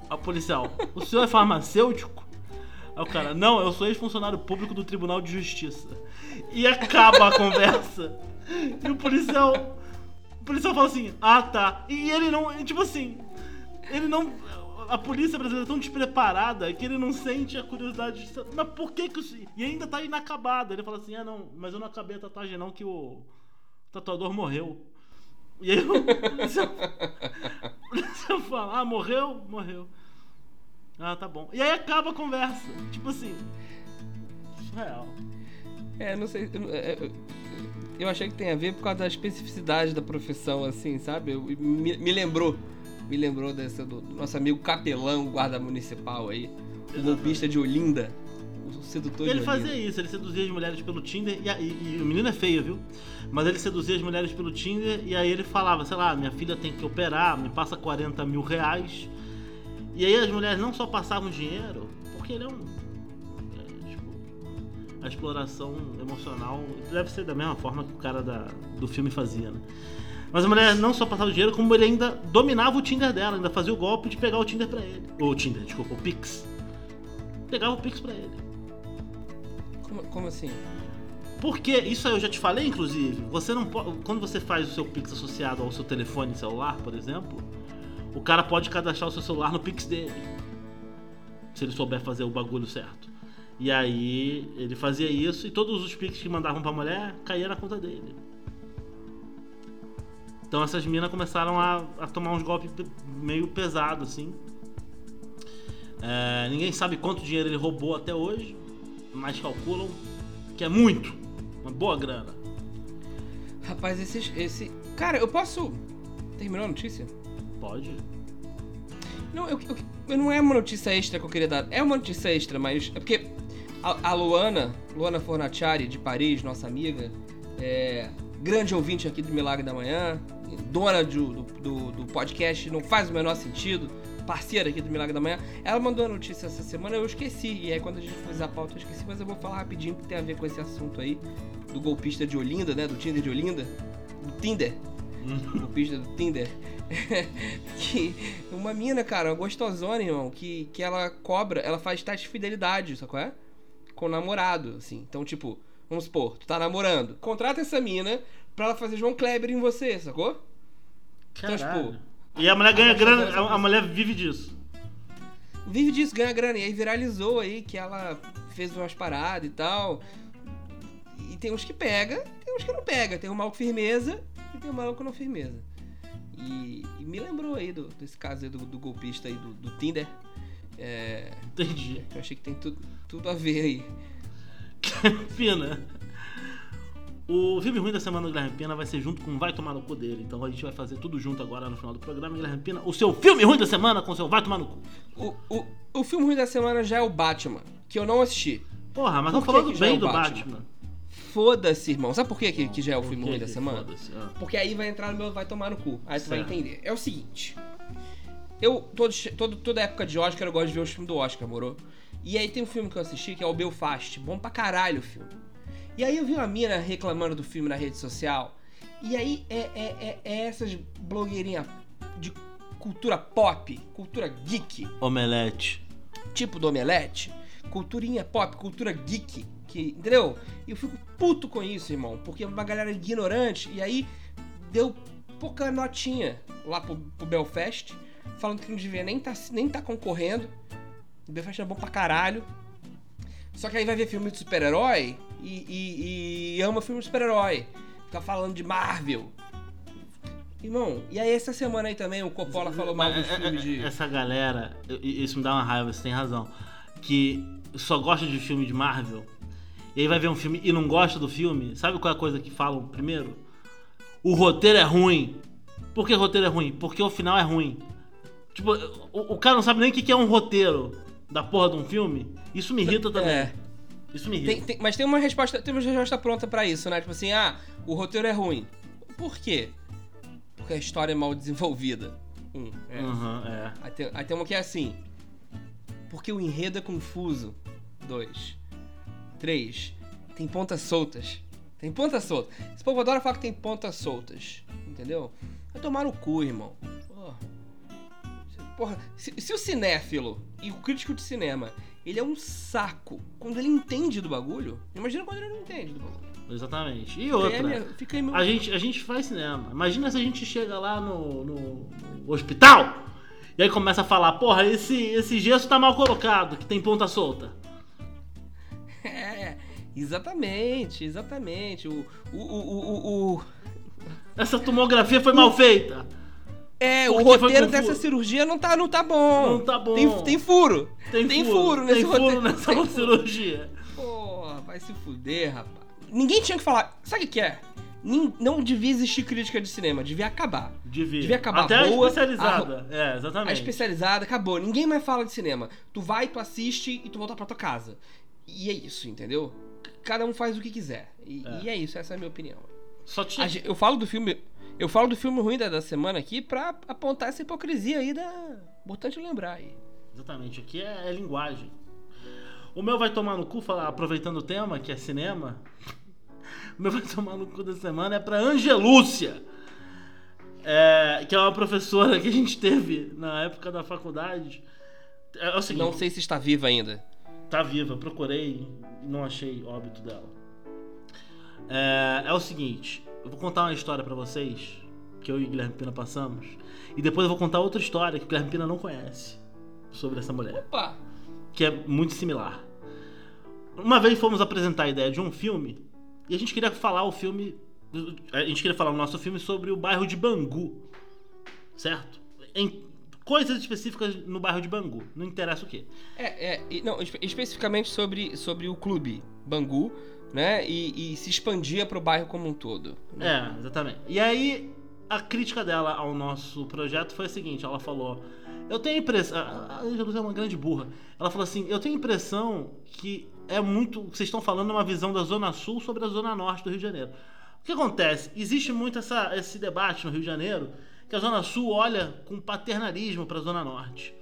Aí o policial, o senhor é farmacêutico? Aí o cara, não, eu sou ex-funcionário público do Tribunal de Justiça. E acaba a conversa. E o policial. O policial fala assim, ah tá. E ele não. Tipo assim. Ele não. A polícia brasileira é tão despreparada que ele não sente a curiosidade de Mas por que que o. se- E ainda tá inacabado. Ele fala assim, ah não, mas eu não acabei a tatuagem não, que o tatuador morreu. E aí o policial, o policial fala, ah, morreu? Morreu. Ah, tá bom. E aí acaba a conversa. Tipo assim. Surreal. É, não sei. Eu, é, eu- eu achei que tem a ver por causa da especificidade da profissão, assim, sabe? Eu- me, me lembrou. Me lembrou dessa do, do nosso amigo capelão, guarda municipal aí. O golpista de Olinda. O sedutor Ele de fazia isso, ele seduzia as mulheres pelo Tinder, e, a- e- e o menino é feio, viu? Mas ele seduzia as mulheres pelo Tinder, e aí ele falava, sei lá, minha filha tem que operar, me passa 40 mil reais. E aí as mulheres não só passavam dinheiro, porque ele é um. é, tipo, a exploração emocional deve ser da mesma forma que o cara da, do filme fazia, né? Mas a mulher não só passava dinheiro, como ele ainda dominava o Tinder dela, ainda fazia o golpe de pegar o Tinder pra ele. O Tinder, desculpa, o Pix. Pegava o Pix pra ele. Como, como assim? Porque, isso aí eu já te falei, inclusive, você não pode. Quando você faz o seu Pix associado ao seu telefone celular, por exemplo, o cara pode cadastrar o seu celular no Pix dele. Se ele souber fazer o bagulho certo. E aí ele fazia isso e todos os Pix que mandavam pra mulher caíam na conta dele. Então essas minas começaram a, a tomar uns golpes pe- meio pesados, assim. É, ninguém sabe quanto dinheiro ele roubou até hoje, mas calculam que é muito. Uma boa grana. Rapaz, esse. esse... Cara, eu posso. Terminou a notícia? Pode? Não, eu, eu- eu- não é uma notícia extra que eu queria dar. É uma notícia extra, mas. É porque A, a Luana, Luana Fornaciari, de Paris, nossa amiga, é, grande ouvinte aqui do Milagre da Manhã, dona do, do, do podcast Não Faz o Menor Sentido, parceira aqui do Milagre da Manhã, ela mandou a notícia essa semana, eu esqueci. E aí quando a gente fez a pauta eu esqueci, mas eu vou falar rapidinho que tem a ver com esse assunto aí do golpista de Olinda, né? Do Tinder de Olinda. Do Tinder. Uhum. golpista do Tinder. que uma mina, cara, uma gostosona, irmão, que, que ela cobra, ela faz teste de fidelidade, sabe qual é? Com o namorado, assim. Então, tipo, vamos supor, tu tá namorando. Contrata essa mina pra ela fazer João Kleber em você, sacou? Então, Caralho. tipo, E a mulher ganha a- grana, a- mulher vive disso. vive disso, ganha grana. E aí viralizou aí que ela fez umas paradas e tal. E tem uns que pega, tem uns que não pega. Tem um maluco firmeza e tem um maluco não firmeza. E, e me lembrou aí do- desse caso aí do, do golpista aí do, do Tinder. É, Entendi. eu achei que tem tudo, tudo a ver aí. Pina. O filme ruim da semana do Guilherme Pina vai ser junto com Vai Tomar no Cu dele. Então a gente vai fazer tudo junto agora no final do programa. Guilherme Pina, o seu filme ruim da semana com o seu Vai Tomar no Cu. O, o, o filme ruim da semana já é o Batman, que eu não assisti. Porra, mas Por estamos que falando é bem o do Batman? Batman. Foda-se, irmão. Sabe por que, que, que já é o filme ruim da semana? Ah. Porque aí vai entrar no meu vai tomar no cu. Aí tu vai entender. É o seguinte. Eu, todo, todo, toda época de Oscar, eu gosto de ver os filmes do Oscar, moro? E aí tem um filme que eu assisti que é o Belfast. Bom pra caralho o filme. E aí eu vi uma mina reclamando do filme na rede social. E aí é, é, é, é essas blogueirinhas de cultura pop, cultura geek, Omelete. tipo do Omelete, culturinha pop, cultura geek, que, entendeu? E eu fico puto com isso, irmão, porque é uma galera ignorante, e aí deu pouca notinha lá pro, pro Belfast, falando que não devia nem tá, nem tá concorrendo. O Belfast é bom pra caralho. Só que aí vai ver filme de super-herói e, e- e ama filme de super-herói. Fica falando de Marvel. Irmão, e aí essa semana aí também o Coppola falou mal dos Mas, é, filmes é, de... Essa galera, isso me dá uma raiva, você tem razão. Que só gosta de filme de Marvel. E aí vai ver um filme e não gosta do filme. Sabe qual é a coisa que falam primeiro? O roteiro é ruim. Por que o roteiro é ruim? Porque o final é ruim. Tipo, o, o cara não sabe nem o que que é um roteiro da porra de um filme. Isso me irrita também. É. Isso me irrita. Tem- tem- mas tem uma resposta, tem uma resposta pronta pra isso, né? Tipo assim, ah, o roteiro é ruim. Por quê? Porque a história é mal desenvolvida. Um, é. Uhum, é. Aí, tem, aí tem uma que é assim. Porque o enredo é confuso. Dois. Três. Tem pontas soltas. Tem pontas soltas. Esse povo adora falar que tem pontas soltas. Entendeu? Vai tomar no cu, irmão. Porra. Porra, se, se o cinéfilo e o crítico de cinema, ele é um saco quando ele entende do bagulho, imagina quando ele não entende do bagulho. Exatamente. E outra. Fica aí meu... A gente, a gente faz cinema. Imagina se a gente chega lá no, no- no hospital e aí começa a falar, porra, esse, esse gesso tá mal colocado, que tem ponta solta. É, exatamente, exatamente. O, o, o, o, o- Essa tomografia foi mal feita. É, o roteiro dessa cirurgia não tá, não tá bom. Não tá bom. Tem, tem furo. Tem, furo, nesse tem furo nessa Tem furo. cirurgia. Porra, vai se fuder, rapaz. Ninguém tinha que falar. Sabe o que é? Não devia existir crítica de cinema, devia acabar. Devia. Devia acabar Até a boa, especializada. É, A exatamente. especializada acabou. Ninguém mais fala de cinema. Tu vai, tu assiste e tu volta pra tua casa. E é isso, entendeu? Cada um faz o que quiser. E É. e é isso, essa é a minha opinião. Só tinha... A Eu falo do filme. Eu falo do filme ruim da, da semana aqui pra apontar essa hipocrisia aí da. Importante lembrar aí. Exatamente, aqui é, é linguagem. O meu vai tomar no cu, falar, aproveitando o tema, que é cinema. O meu vai tomar no cu da semana é pra Angelúcia. É, que é uma professora que a gente teve na época da faculdade. É, é seguinte, Não sei se está viva ainda. tá viva, procurei e não achei óbito dela. É, é o seguinte, eu vou contar uma história pra vocês que eu e o Guilherme Pina passamos e depois eu vou contar outra história que o Guilherme Pina não conhece sobre essa mulher Opa! que é muito similar. Uma vez fomos apresentar a ideia de um filme e a gente queria falar o filme. A gente queria falar o nosso filme sobre o bairro de Bangu. Certo? Em coisas específicas no bairro de Bangu. Não interessa o quê. É, é, não, espe- especificamente sobre, sobre o clube Bangu, né? E, e se expandia pro bairro como um todo. né? É, exatamente. E aí, a crítica dela ao nosso projeto foi a seguinte: ela falou. Eu tenho a impressão. A Angela é uma grande burra. Ela falou assim: eu tenho a impressão que é muito. O vocês estão falando uma visão da Zona Sul sobre a Zona Norte do Rio de Janeiro. O que acontece? Existe muito essa, esse debate no Rio de Janeiro que a Zona Sul olha com paternalismo para a Zona Norte.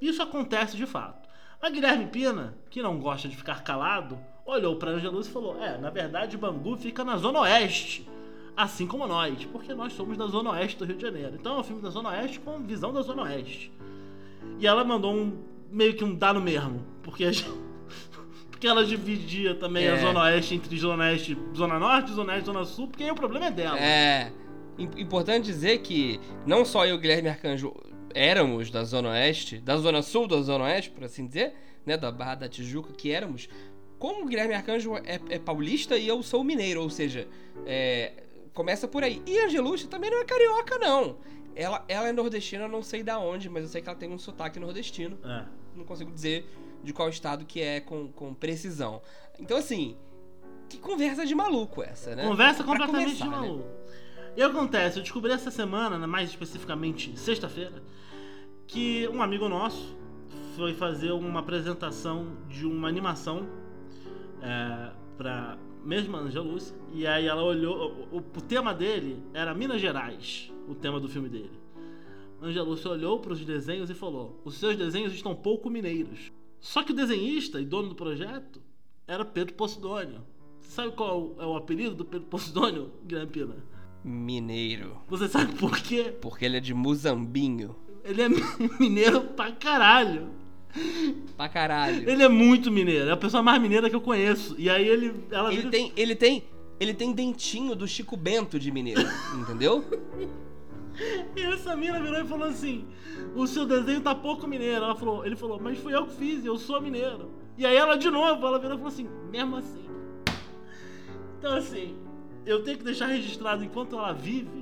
Isso acontece de fato. Mas Guilherme Pina, que não gosta de ficar calado, olhou para Angela Luz e falou: É, na verdade, Bangu fica na Zona Oeste. Assim como nós, porque nós somos da Zona Oeste do Rio de Janeiro. Então é um filme da Zona Oeste com visão da Zona Oeste. E ela mandou um meio que um dá no mesmo, porque a gente, porque ela dividia também É. a Zona Oeste entre Zona Oeste, Zona Norte, Zona Oeste, Zona Sul, porque aí o problema é dela. É. im- Importante dizer que não só eu e o Guilherme Arcanjo éramos da Zona Oeste, da Zona Sul da Zona Oeste, por assim dizer, né? Da Barra da Tijuca, que éramos. Como o Guilherme Arcanjo é, é paulista e eu sou mineiro, ou seja, é, começa por aí. E a Angelucci também não é carioca, não. Ela, ela é nordestina, eu não sei da onde, mas eu sei que ela tem um sotaque nordestino. É. Não consigo dizer de qual estado que é com, com precisão. Então, assim, que conversa de maluco essa, né? Conversa completamente começar, de né? maluco. E acontece, eu descobri essa semana, né, mais especificamente sexta-feira, que um amigo nosso foi fazer uma apresentação de uma animação é, pra mesma Angelus. E aí ela olhou. O, o- tema dele era Minas Gerais, o tema do filme dele. Angelus olhou para os desenhos e falou: Os seus desenhos estão pouco mineiros. Só que o desenhista e dono do projeto era Pedro Posidônio. Sabe qual é o apelido do Pedro Posidônio, Guilherme Pina? Mineiro. Você sabe por quê? Porque ele é de Muzambinho. Ele é mineiro pra caralho. Pra caralho. Ele é muito mineiro. É a pessoa mais mineira que eu conheço. E aí ele. Ela Ele vira- tem, ele tem, ele tem dentinho do Chico Bento de mineiro, entendeu? E essa mina virou e falou assim: O seu desenho tá pouco mineiro. Ela falou, ele falou, mas fui eu que fiz, eu sou mineiro. E aí ela de novo, ela virou e falou assim, mesmo assim. Então assim, eu tenho que deixar registrado enquanto ela vive.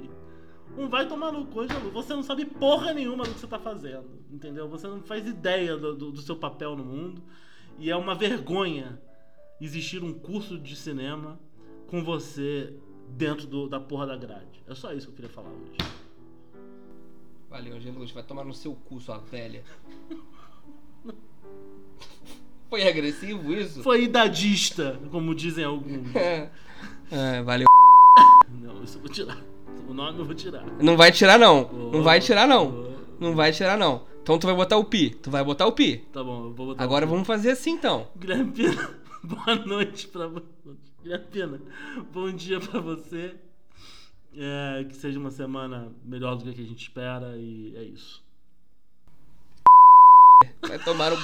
Um vai tomar no cu, Angelu. Você não sabe porra nenhuma do que você tá fazendo. Entendeu? Você não faz ideia do, do- do seu papel no mundo. E é uma vergonha existir um curso de cinema com você dentro do- da porra da grade. É só isso que eu queria falar hoje. Valeu, Angelus, vai tomar no seu cu, sua velha. Foi agressivo isso? Foi idadista, como dizem alguns. É, valeu. Não, isso eu vou tirar. O nome eu vou tirar. Não vai tirar não. Não vai tirar não. Não vai tirar não. Então tu vai botar o pi. Tu vai botar o pi. Tá bom, eu vou botar. Agora o- vamos fazer assim então. Guilherme Pina, boa noite pra você. Guilherme Pina, bom dia pra você. É, que seja uma semana melhor do que a que a gente espera e é isso. Vai tomar um